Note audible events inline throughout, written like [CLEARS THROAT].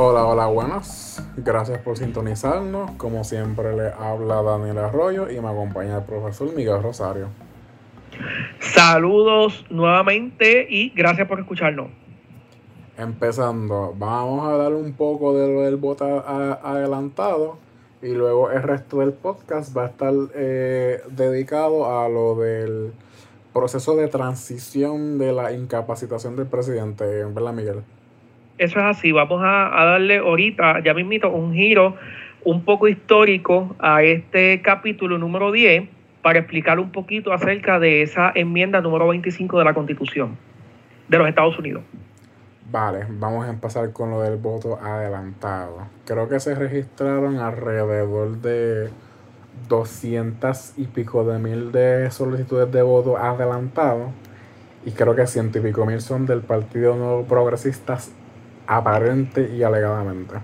Hola, hola, buenas. Gracias por sintonizarnos. Como siempre, le habla Daniel Arroyo y me acompaña el profesor Miguel Rosario. Saludos nuevamente y gracias por escucharnos. Empezando, vamos a hablar un poco de lo del voto adelantado y luego el resto del podcast va a estar eh, dedicado a lo del proceso de transición de la incapacitación del presidente, ¿verdad, Miguel? Eso es así, vamos a, darle ahorita, ya mismito, un giro un poco histórico a este capítulo número 10 para explicar un poquito acerca de esa enmienda número 25 de la Constitución de los Estados Unidos. Vale, vamos a empezar con lo del voto adelantado. Creo que se registraron alrededor de 200 y pico de mil de solicitudes de voto adelantado. Y creo que ciento y pico mil son del Partido Nuevo Progresistas aparente y alegadamente.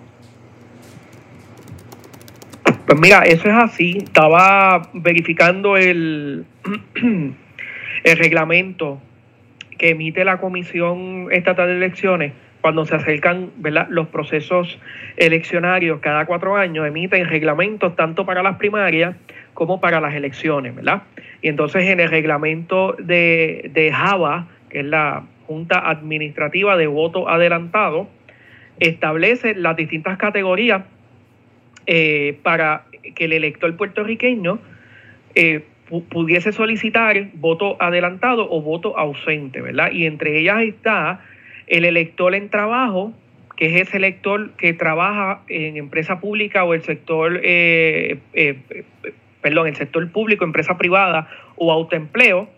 Pues mira, eso es así. Estaba verificando el, [CLEARS THROAT] el reglamento que emite la Comisión Estatal de Elecciones cuando se acercan ¿verdad? los procesos eleccionarios cada cuatro años, emiten reglamentos tanto para las primarias como para las elecciones, ¿verdad? Y entonces en el reglamento de, de Java, que es la Junta Administrativa de Voto Adelantado, establece las distintas categorías eh, para que el elector puertorriqueño eh, pudiese solicitar voto adelantado o voto ausente, ¿verdad? Y entre ellas está el elector en trabajo, que es ese elector que trabaja en empresa pública o el sector, eh, perdón, el sector público, empresa privada o autoempleo,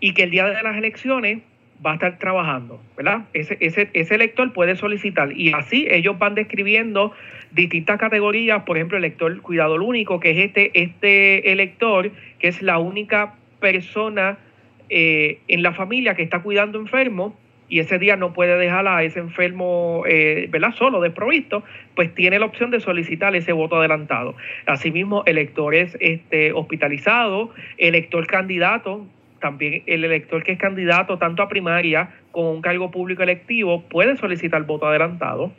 y que el día de las elecciones va a estar trabajando, ¿verdad? Ese, ese, ese elector puede solicitar y así ellos van describiendo distintas categorías, por ejemplo, el elector cuidado único, que es este, este elector, que es la única persona eh, en la familia que está cuidando enfermo y ese día no puede dejar a ese enfermo, eh, ¿verdad? Solo, desprovisto, pues tiene la opción de solicitar ese voto adelantado. Asimismo, electores este, hospitalizados, elector candidato, también el elector que es candidato tanto a primaria como a un cargo público electivo puede solicitar voto adelantado.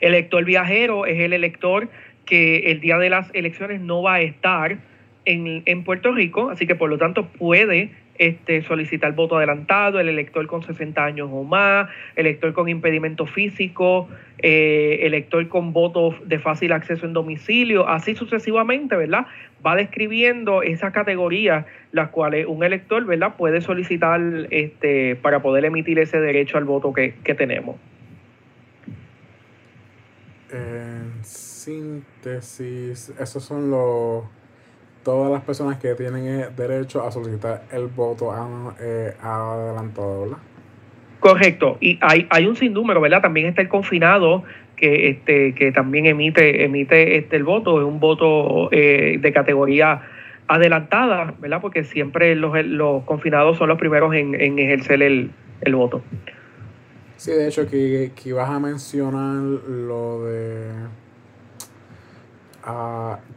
El elector viajero es el elector que el día de las elecciones no va a estar en, en Puerto Rico, así que por lo tanto puede este, solicitar voto adelantado, el elector con 60 años o más, elector con impedimento físico, eh, elector con voto de fácil acceso en domicilio, así sucesivamente, ¿verdad? Va describiendo esas categorías las cuales un elector, ¿verdad? Puede solicitar este, para poder emitir ese derecho al voto que, que tenemos. En síntesis, esos son los todas las personas que tienen eh, derecho a solicitar el voto eh, adelantado, ¿verdad? Correcto, y hay, hay un sinnúmero, ¿verdad? También está el confinado que este que también emite emite este el voto, es un voto eh, de categoría adelantada, ¿verdad? Porque siempre los, los confinados son los primeros en, en ejercer el, el voto. Sí, de hecho, que, que ibas a mencionar lo de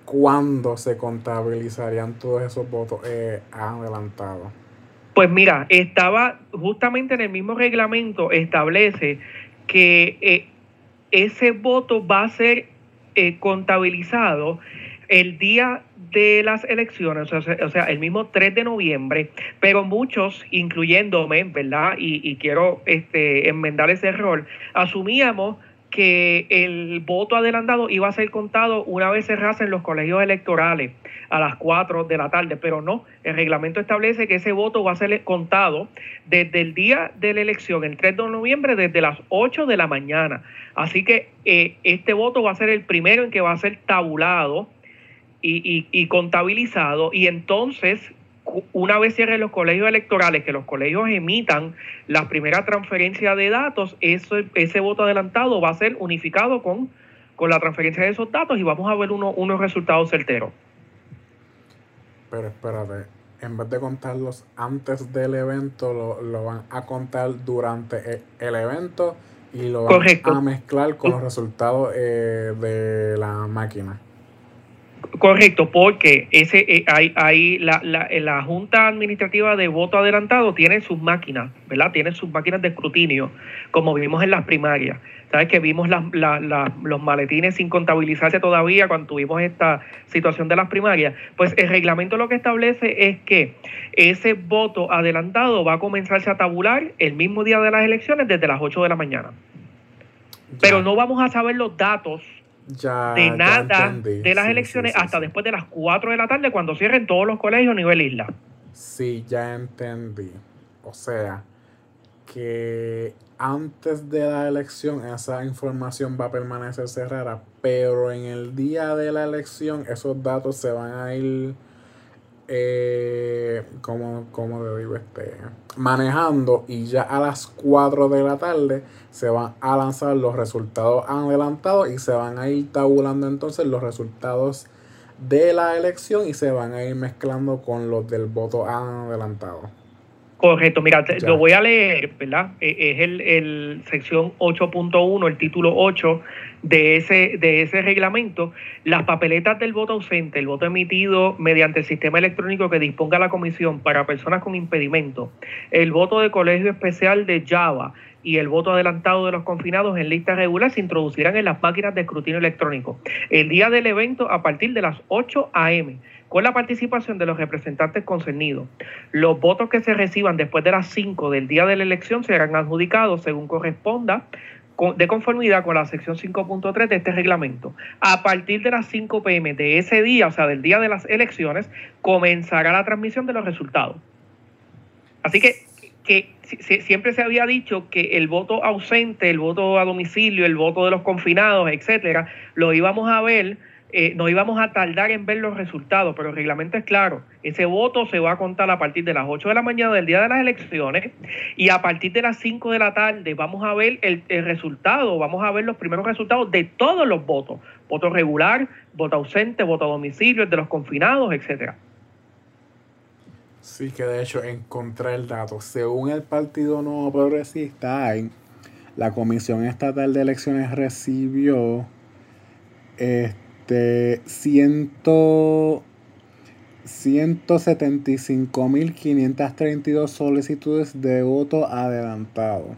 cuándo se contabilizarían todos esos votos eh, adelantados? Pues mira, estaba justamente en el mismo reglamento, establece que eh, ese voto va a ser eh, contabilizado el día de las elecciones, o sea, o sea, el mismo 3 de noviembre, pero muchos, incluyéndome, ¿verdad? Y, y quiero este, enmendar ese error, asumíamos que el voto adelantado iba a ser contado una vez cerrasen los colegios electorales a las 4 de la tarde, pero no, el reglamento establece que ese voto va a ser contado desde el día de la elección, el 3 de noviembre, desde las 8 de la mañana. Así que eh, este voto va a ser el primero en que va a ser tabulado y, y contabilizado y entonces una vez cierren los colegios electorales, que los colegios emitan la primera transferencia de datos, ese, ese voto adelantado va a ser unificado con, con la transferencia de esos datos y vamos a ver unos resultados certeros. Pero espérate, en vez de contarlos antes del evento, lo, van a contar durante e, el evento y lo van a mezclar con los resultados eh, de la máquina. Correcto, porque ese eh, hay, hay la, la, la, Junta Administrativa de Voto Adelantado tiene sus máquinas, ¿verdad? Tiene sus máquinas de escrutinio, como vimos en las primarias. ¿Sabes que vimos las, los maletines sin contabilizarse todavía cuando tuvimos esta situación de las primarias? Pues el reglamento lo que establece es que ese voto adelantado va a comenzarse a tabular el mismo día de las elecciones desde las 8 de la mañana. Pero no vamos a saber los datos de nada de las elecciones hasta después de las 4 de la tarde cuando cierren todos los colegios a nivel isla. Sí, ya entendí. O sea, que antes de la elección esa información va a permanecer cerrada, pero en el día de la elección esos datos se van a ir eh, como, como digo, este, manejando y ya a las 4 de la tarde se van a lanzar los resultados adelantados y se van a ir tabulando entonces los resultados de la elección y se van a ir mezclando con los del voto adelantado. Correcto, mira, lo voy a leer, ¿verdad? E, es el, el sección 8.1, el título 8 de ese, de ese reglamento. Las papeletas del voto ausente, el voto emitido mediante el sistema electrónico que disponga la comisión para personas con impedimento, el voto de colegio especial de Java y el voto adelantado de los confinados en lista regular se introducirán en las máquinas de escrutinio electrónico el día del evento a partir de las 8 a.m con la participación de los representantes concernidos. Los votos que se reciban después de las 5 del día de la elección serán adjudicados según corresponda de conformidad con la sección 5.3 de este reglamento. A partir de las 5 pm de ese día, o sea, del día de las elecciones, comenzará la transmisión de los resultados. Así que, que siempre se había dicho que el voto ausente, el voto a domicilio, el voto de los confinados, etcétera, lo íbamos a ver eh, no íbamos a tardar en ver los resultados, pero el reglamento es claro. Ese voto se va a contar a partir de las 8 de la mañana del día de las elecciones y a partir de las 5 de la tarde vamos a ver el, resultado, vamos a ver los primeros resultados de todos los votos. Voto regular, voto ausente, voto a domicilio, de los confinados, etcétera. Sí, que de hecho encontré el dato. Según el Partido Nuevo Progresista, la Comisión Estatal de Elecciones recibió este este, ciento, 175.532 solicitudes de voto adelantado.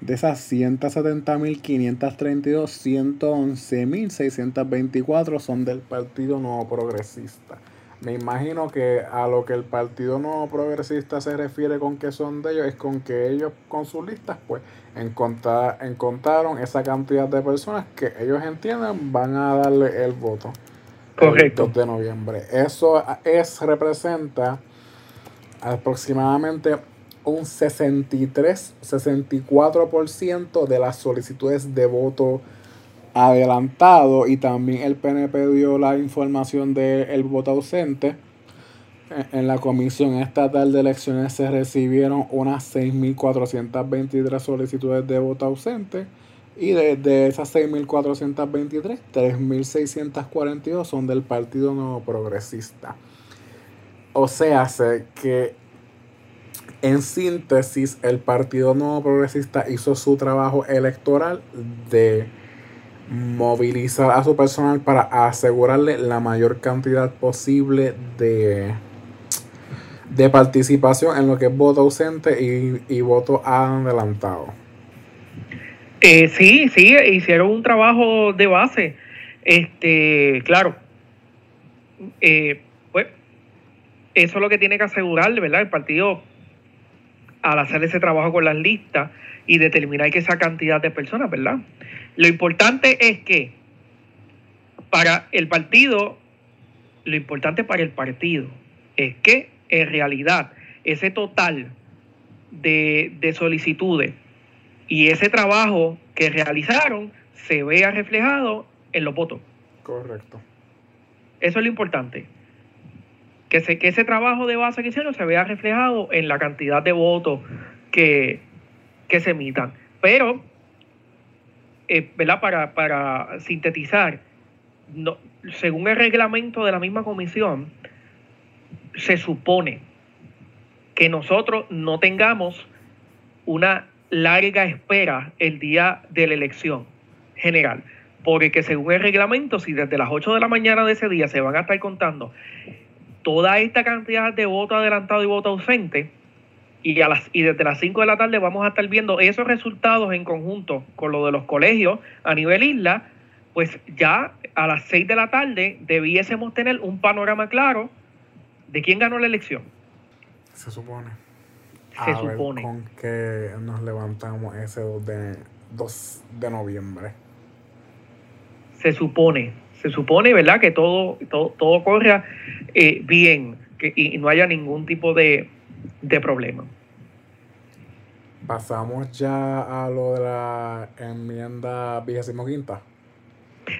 De esas 170.532, 111.624 son del Partido Nuevo Progresista. Me imagino que a lo que el Partido Nuevo Progresista se refiere con que son de ellos es con que ellos con sus listas pues encontraron esa cantidad de personas que ellos entienden van a darle el voto. Correcto. El 2 de noviembre. Eso es representa aproximadamente un 63-64% de las solicitudes de voto adelantado y también el PNP dio la información del voto ausente. En la Comisión Estatal de Elecciones se recibieron unas 6.423 solicitudes de voto ausente y de, esas 6.423, 3.642 son del Partido Nuevo Progresista. O sea, sé que en síntesis el Partido Nuevo Progresista hizo su trabajo electoral de movilizar a su personal para asegurarle la mayor cantidad posible de, de participación en lo que es voto ausente y, voto adelantado. Eh, sí, sí, hicieron un trabajo de base. Este, claro. Eh, pues, eso es lo que tiene que asegurarle, ¿verdad? El partido, al hacer ese trabajo con las listas y determinar que esa cantidad de personas, ¿verdad? Lo importante es que para el partido, lo importante para el partido es que en realidad ese total de, solicitudes y ese trabajo que realizaron se vea reflejado en los votos. Correcto. Eso es lo importante. Que, se, que ese trabajo de base que hicieron se vea reflejado en la cantidad de votos que, que se emitan. Pero eh, ¿verdad? Para, para sintetizar, según el reglamento de la misma comisión, se supone que nosotros no tengamos una larga espera el día de la elección general. porque según el reglamento, si desde las 8 de la mañana de ese día se van a estar contando toda esta cantidad de voto adelantado y voto ausente, y, a las, y desde las 5 de la tarde vamos a estar viendo esos resultados en conjunto con lo de los colegios a nivel isla, pues ya a las 6 de la tarde debiésemos tener un panorama claro de quién ganó la elección. Se supone. Se supone. con que nos levantamos ese 2 de, 2 de noviembre. Se supone, se supone, ¿verdad? Que todo, todo, todo corra eh, bien que, y no haya ningún tipo de, de problema. Pasamos ya a lo de la enmienda vigésimo quinta.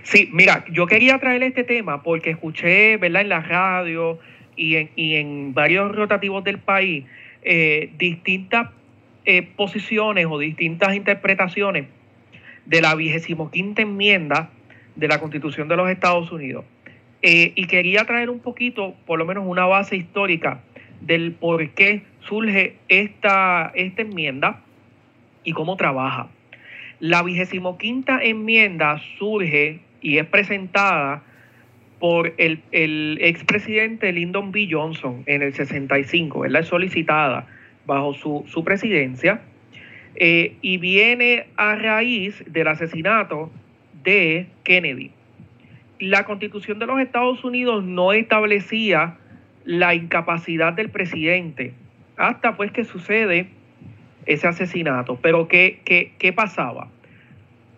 Sí, mira, yo quería traer este tema porque escuché, ¿verdad? En la radio y en, y en varios rotativos del país eh, distintas eh, posiciones o distintas interpretaciones de la vigésimo quinta enmienda de la Constitución de los Estados Unidos. Eh, y quería traer un poquito, por lo menos una base histórica del por qué surge esta, esta enmienda y cómo trabaja. La vigésimo quinta enmienda surge y es presentada por el, el expresidente Lyndon B. Johnson en el 65, ¿verdad? Es solicitada bajo su, su presidencia eh, y viene a raíz del asesinato de Kennedy. La constitución de los Estados Unidos no establecía la incapacidad del presidente hasta pues que sucede ese asesinato. Pero ¿qué, qué, qué pasaba?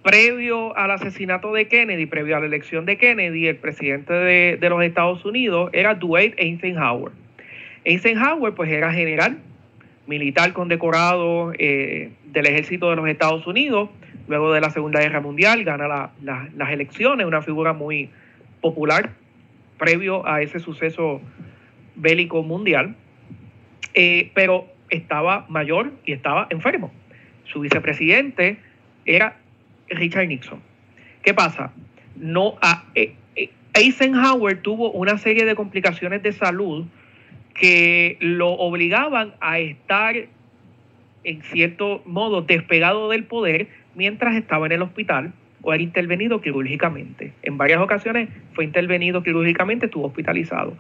previo al asesinato de Kennedy, previo a la elección de Kennedy, el presidente de, los Estados Unidos era Dwight Eisenhower. Eisenhower pues era general, militar condecorado eh, del ejército de los Estados Unidos, luego de la Segunda Guerra Mundial, gana las elecciones, una figura muy popular previo a ese suceso bélico mundial, eh, pero estaba mayor y estaba enfermo. Su vicepresidente era Richard Nixon. ¿Qué pasa? No, eh, eh, Eisenhower tuvo una serie de complicaciones de salud que lo obligaban a estar en cierto modo despegado del poder mientras estaba en el hospital o era intervenido quirúrgicamente. En varias ocasiones fue intervenido quirúrgicamente, estuvo hospitalizado.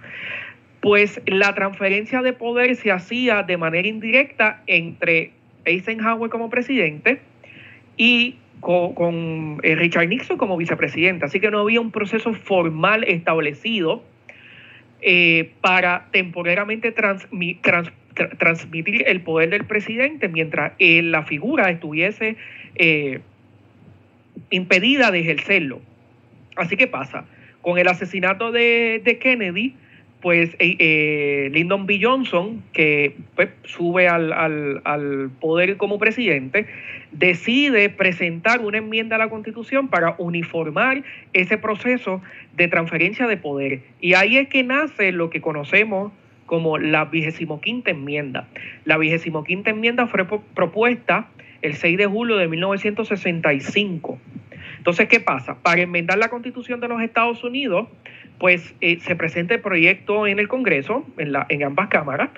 Pues la transferencia de poder se hacía de manera indirecta entre Eisenhower como presidente y con, eh, Richard Nixon como vicepresidente. Así que no había un proceso formal establecido eh, para temporalmente transmitir el poder del presidente mientras la figura estuviese eh, impedida de ejercerlo. Así que pasa, con el asesinato de, de Kennedy, pues eh, eh, Lyndon B. Johnson, que pues, sube al, al, poder como presidente, decide presentar una enmienda a la Constitución para uniformar ese proceso de transferencia de poder. Y ahí es que nace lo que conocemos como la vigésimo quinta enmienda. La vigésimo quinta enmienda fue propuesta el 6 de julio de 1965. Entonces, ¿qué pasa? Para enmendar la Constitución de los Estados Unidos, pues eh, se presenta el proyecto en el Congreso, en, en ambas cámaras.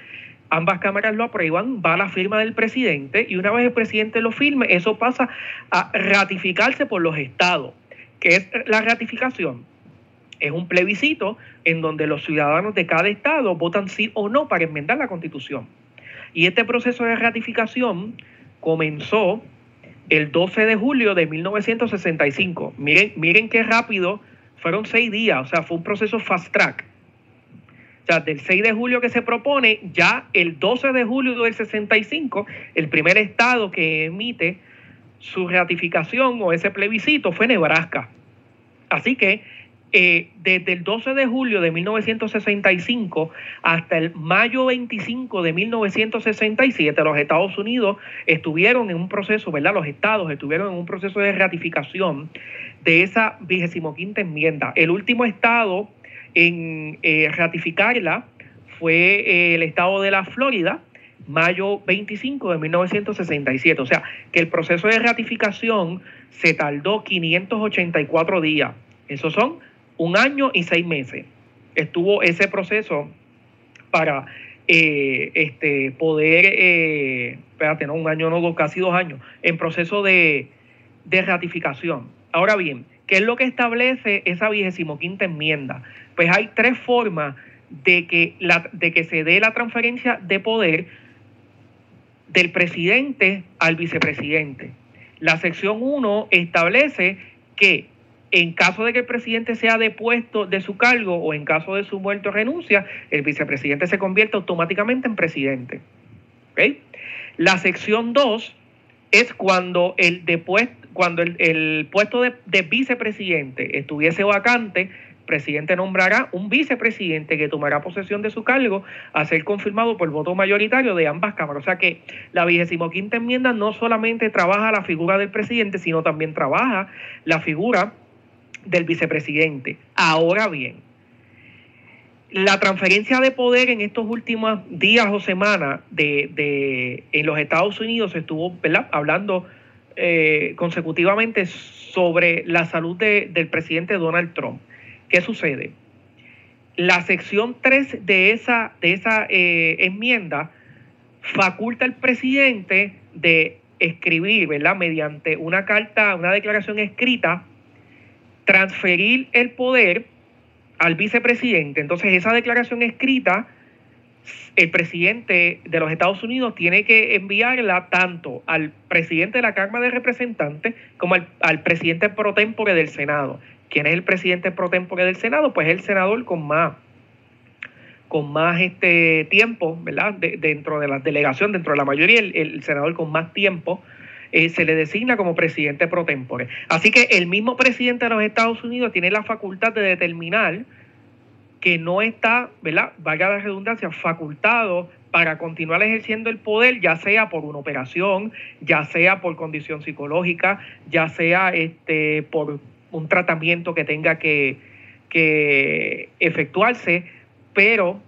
Ambas cámaras lo aprueban, va a la firma del presidente y una vez el presidente lo firme, eso pasa a ratificarse por los estados. ¿Qué es la ratificación? Es un plebiscito en donde los ciudadanos de cada estado votan sí o no para enmendar la constitución. Y este proceso de ratificación comenzó el 12 de julio de 1965. Miren, miren qué rápido fueron seis días, o sea, fue un proceso fast track. O sea, del 6 de julio que se propone, ya el 12 de julio del 65, el primer estado que emite su ratificación o ese plebiscito fue Nebraska. Así que eh, desde el 12 de julio de 1965 hasta el mayo 25 de 1967, los Estados Unidos estuvieron en un proceso, ¿verdad? Los estados estuvieron en un proceso de ratificación de esa vigésimo quinta enmienda. El último estado en eh, ratificarla fue eh, el estado de la Florida, mayo 25 de 1967. O sea, que el proceso de ratificación se tardó 584 días. Esos son un año y seis meses. Estuvo ese proceso para eh, este, poder, espérate, no, un año, no, casi dos años, en proceso de, de ratificación. Ahora bien, ¿qué es lo que establece esa vigésimo quinta enmienda? Pues hay tres formas de que, la, de que se dé la transferencia de poder del presidente al vicepresidente. La sección 1 establece que en caso de que el presidente sea depuesto de su cargo o en caso de su muerte o renuncia, el vicepresidente se convierte automáticamente en presidente. La sección 2 es cuando el, cuando el, puesto de, de vicepresidente estuviese vacante, presidente nombrará un vicepresidente que tomará posesión de su cargo a ser confirmado por voto mayoritario de ambas cámaras. O sea que la vigésimo quinta enmienda no solamente trabaja la figura del presidente, sino también trabaja la figura del vicepresidente. Ahora bien, la transferencia de poder en estos últimos días o semanas de, en los Estados Unidos estuvo hablando eh, consecutivamente sobre la salud del presidente Donald Trump. ¿Qué sucede? La sección 3 de esa, de esa eh, enmienda faculta al presidente de escribir, ¿verdad? Mediante una carta, una declaración escrita, transferir el poder al vicepresidente. Entonces, esa declaración escrita, el presidente de los Estados Unidos tiene que enviarla tanto al presidente de la Cámara de Representantes como al, presidente pro tempore del Senado. ¿Quién es el presidente pro tempore del Senado? Pues el senador con más con más este tiempo, ¿verdad? dentro de la delegación, dentro de la mayoría, el, senador con más tiempo eh, se le designa como presidente pro tempore. Así que el mismo presidente de los Estados Unidos tiene la facultad de determinar que no está, ¿verdad? Valga la redundancia, facultado para continuar ejerciendo el poder, ya sea por una operación, ya sea por condición psicológica, ya sea este, por un tratamiento que tenga que, efectuarse, pero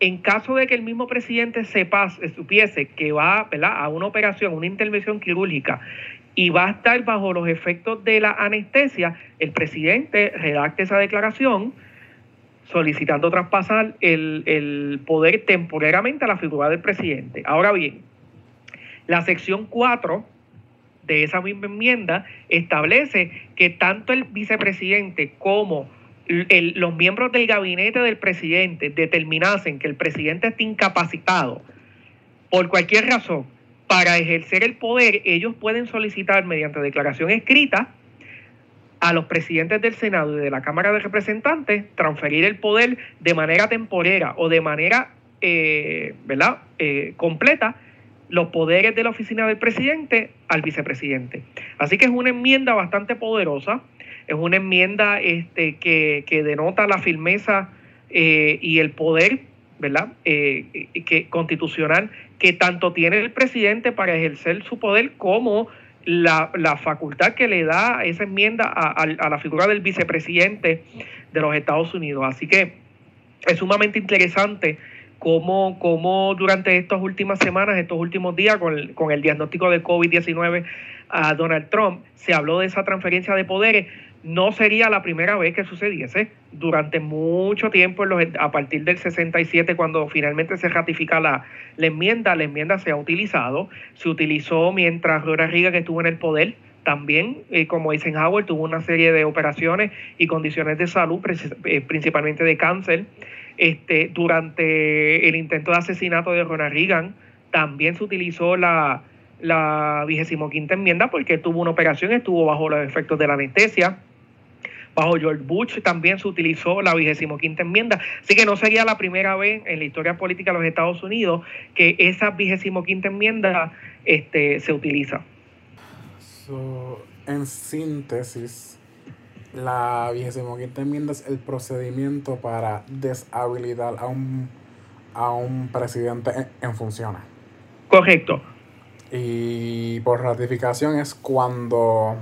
en caso de que el mismo presidente sepa, supiese que va a una operación, una intervención quirúrgica y va a estar bajo los efectos de la anestesia, el presidente redacte esa declaración solicitando traspasar el, poder temporariamente a la figura del presidente. Ahora bien, la sección 4 de esa misma enmienda establece que tanto el vicepresidente como los miembros del gabinete del presidente determinasen que el presidente está incapacitado por cualquier razón para ejercer el poder, ellos pueden solicitar mediante declaración escrita a los presidentes del Senado y de la Cámara de Representantes transferir el poder de manera temporera o de manera eh, ¿verdad? Eh, completa los poderes de la oficina del presidente al vicepresidente. Así que es una enmienda bastante poderosa, es una enmienda este, que, denota la firmeza eh, y el poder ¿verdad? Eh, que, constitucional que tanto tiene el presidente para ejercer su poder como la, facultad que le da esa enmienda a, la figura del vicepresidente de los Estados Unidos. Así que es sumamente interesante cómo, cómo durante estas últimas semanas, estos últimos días, con con el diagnóstico de COVID-19 a Donald Trump, se habló de esa transferencia de poderes. No sería la primera vez que sucediese. Durante mucho tiempo, a partir del 67, cuando finalmente se ratifica la, enmienda, la enmienda se ha utilizado. Se utilizó mientras Ronald Reagan estuvo en el poder. También, eh, como Eisenhower, tuvo una serie de operaciones y condiciones de salud, eh, principalmente de cáncer. Este, durante el intento de asesinato de Ronald Reagan, también se utilizó la, la vigésimo quinta enmienda porque tuvo una operación, estuvo bajo los efectos de la anestesia. Bajo George Bush también se utilizó la vigésimo quinta enmienda. Así que no sería la primera vez en la historia política de los Estados Unidos que esa vigésimo quinta enmienda este, se utiliza. en síntesis, la vigésimo quinta enmienda es el procedimiento para deshabilitar a un, a un presidente en, en funciones. Correcto. Y por ratificación es cuando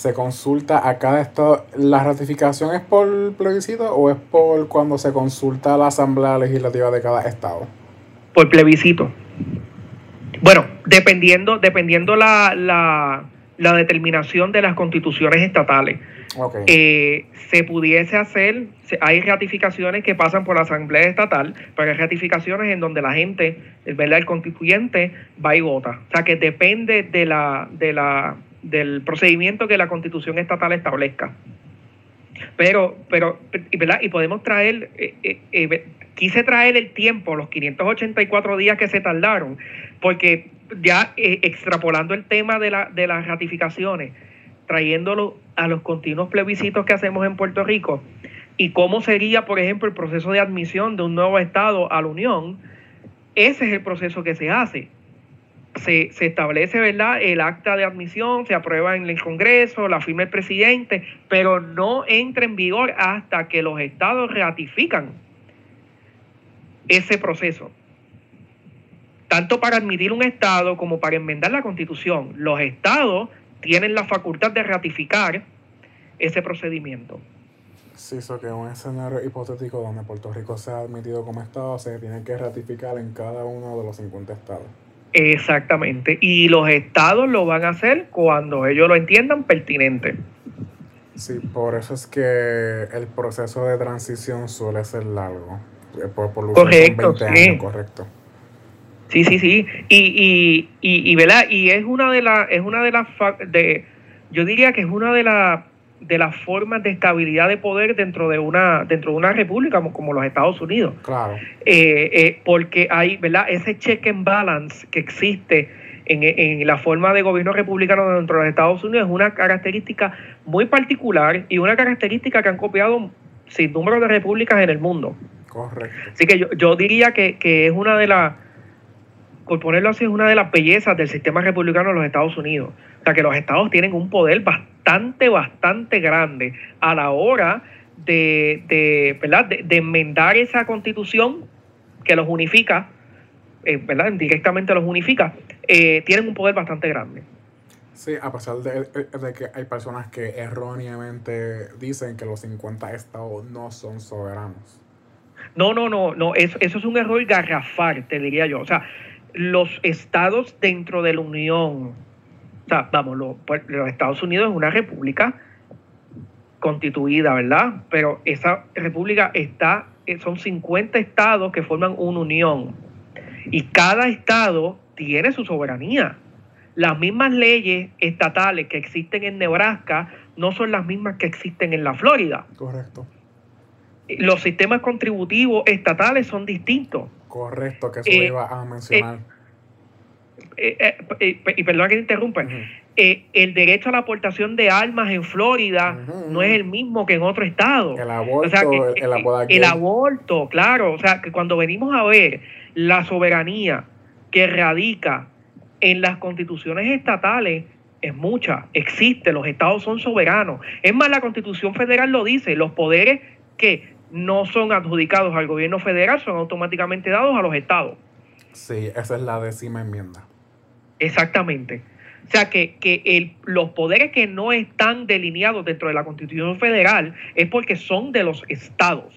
se consulta a cada estado. ¿La ratificación es por plebiscito o es por cuando se consulta a la Asamblea Legislativa de cada estado? Por plebiscito. Bueno, dependiendo, dependiendo la, la, la determinación de las constituciones estatales. Eh, se pudiese hacer, hay ratificaciones que pasan por la Asamblea Estatal, pero hay ratificaciones en donde la gente, ¿verdad? el constituyente va y vota. O sea que depende de la, de la del procedimiento que la constitución estatal establezca. Pero, pero, ¿verdad? Y podemos traer, eh, eh, eh, quise traer el tiempo, los 584 días que se tardaron, porque ya extrapolando el tema de, la, de las ratificaciones, trayéndolo a los continuos plebiscitos que hacemos en Puerto Rico, y cómo sería, por ejemplo, el proceso de admisión de un nuevo Estado a la Unión, ese es el proceso que se hace se, establece ¿verdad? el acta de admisión, se aprueba en el Congreso, la firma el presidente, pero no entra en vigor hasta que los estados ratifican ese proceso. Tanto para admitir un estado como para enmendar la constitución, los estados tienen la facultad de ratificar ese procedimiento. Sí, eso que en un escenario hipotético donde Puerto Rico sea admitido como estado, se tiene que ratificar en cada uno de los 50 estados. Exactamente. Y los estados lo van a hacer cuando ellos lo entiendan pertinente. Sí, por eso es que el proceso de transición suele ser largo. Eh, por, correcto, sí. correcto. Sí, sí, sí. Y, y, y, y, ¿verdad? y es una de las, es una de las, de, yo diría que es una de las de las formas de estabilidad de poder dentro de una dentro de una república como, los Estados Unidos. Claro. Eh, eh, porque hay, ¿verdad? Ese check and balance que existe en, en, la forma de gobierno republicano dentro de los Estados Unidos es una característica muy particular y una característica que han copiado sin número de repúblicas en el mundo. Correcto. Así que yo, yo diría que, que es una de las, por ponerlo así, es una de las bellezas del sistema republicano de los Estados Unidos. O sea, que los estados tienen un poder bastante bastante, grande a la hora de, de, ¿verdad? de, enmendar esa constitución que los unifica, eh, ¿verdad? directamente los unifica, eh, tienen un poder bastante grande. Sí, a pesar de, de, que hay personas que erróneamente dicen que los 50 estados no son soberanos. No, no, no, no, eso, eso es un error garrafal, te diría yo. O sea, los estados dentro de la Unión, sea, vamos, pues, los Estados Unidos es una república constituida, ¿verdad? Pero esa república está, eh, son 50 estados que forman una unión y cada estado tiene su soberanía. Las mismas leyes estatales que existen en Nebraska no son las mismas que existen en la Florida. Correcto. Los sistemas contributivos estatales son distintos. Correcto, que eso eh, iba a mencionar. Eh, eh, y perdón que te interrumpa, eh, el derecho a la aportación de armas en Florida no es el mismo que en otro estado. El aborto, el, aborto, claro. O sea, que cuando venimos a ver la soberanía que radica en las constituciones estatales, es mucha, existe, los estados son soberanos. Es más, la constitución federal lo dice, los poderes que no son adjudicados al gobierno federal son automáticamente dados a los estados. Sí, esa es la décima enmienda. Exactamente. O sea, que, el, los poderes que no están delineados dentro de la Constitución Federal es porque son de los estados.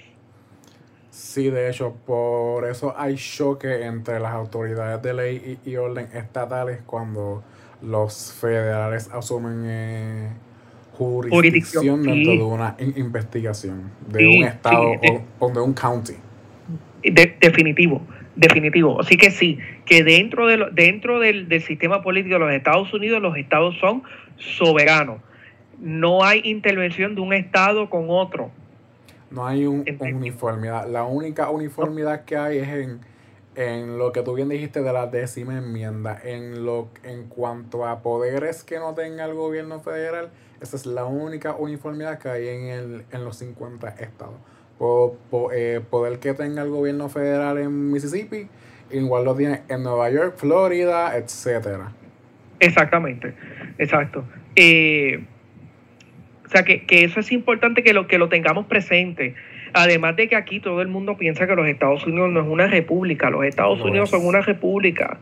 Sí, de hecho, por eso hay choque entre las autoridades de ley y, orden estatales cuando los federales asumen eh, jurisdicción dentro de una investigación de un estado o, de un county. definitivo. Definitivo. Así que sí, que dentro, de dentro del, sistema político de los Estados Unidos, los estados son soberanos. No hay intervención de un estado con otro. No hay un, uniformidad. La única uniformidad que hay es en, en lo que tú bien dijiste de la décima enmienda. En, lo, en cuanto a poderes que no tenga el gobierno federal, esa es la única uniformidad que hay en, el, en los 50 estados eh, poder que tenga el gobierno federal en Mississippi, igual lo tiene en Nueva York, Florida, etcétera. Exactamente, exacto. Eh, o sea, que, eso es importante que lo, que lo tengamos presente. Además de que aquí todo el mundo piensa que los Estados Unidos no es una república, los Estados Unidos son una república.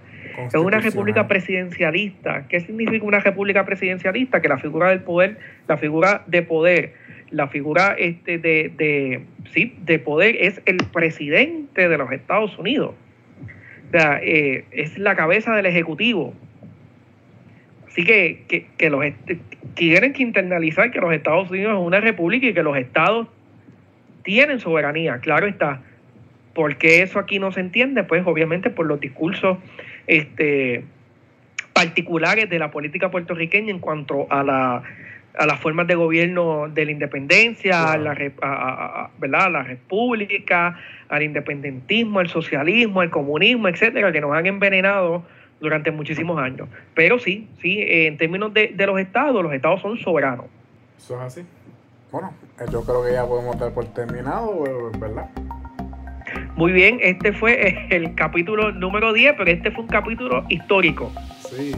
Es una república presidencialista. ¿Qué significa una república presidencialista? Que la figura del poder, la figura de poder la figura este de, de, sí, de poder es el presidente de los Estados Unidos. O sea, eh, es la cabeza del Ejecutivo. Así que, que, que los tienen que internalizar que los Estados Unidos es una república y que los estados tienen soberanía, claro está. ¿Por qué eso aquí no se entiende? Pues obviamente por los discursos este, particulares de la política puertorriqueña en cuanto a la a las formas de gobierno de la independencia, a la, ¿verdad? la república, al independentismo, al socialismo, al comunismo, etcétera, que nos han envenenado durante muchísimos años. Pero sí, sí, en términos de, de los estados, los estados son soberanos. Eso es así. Bueno, yo creo que ya podemos dar por terminado, ¿verdad? Muy bien, este fue [LAUGHS] el capítulo número 10, pero este fue un capítulo histórico. Sí.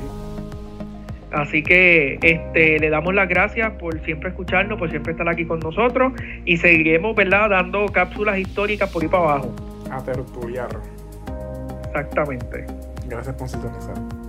Así que este, le damos las gracias por siempre escucharnos, por siempre estar aquí con nosotros y seguiremos, ¿verdad?, dando cápsulas históricas por ahí para abajo. A tertuliar. Exactamente. Gracias por sintonizar.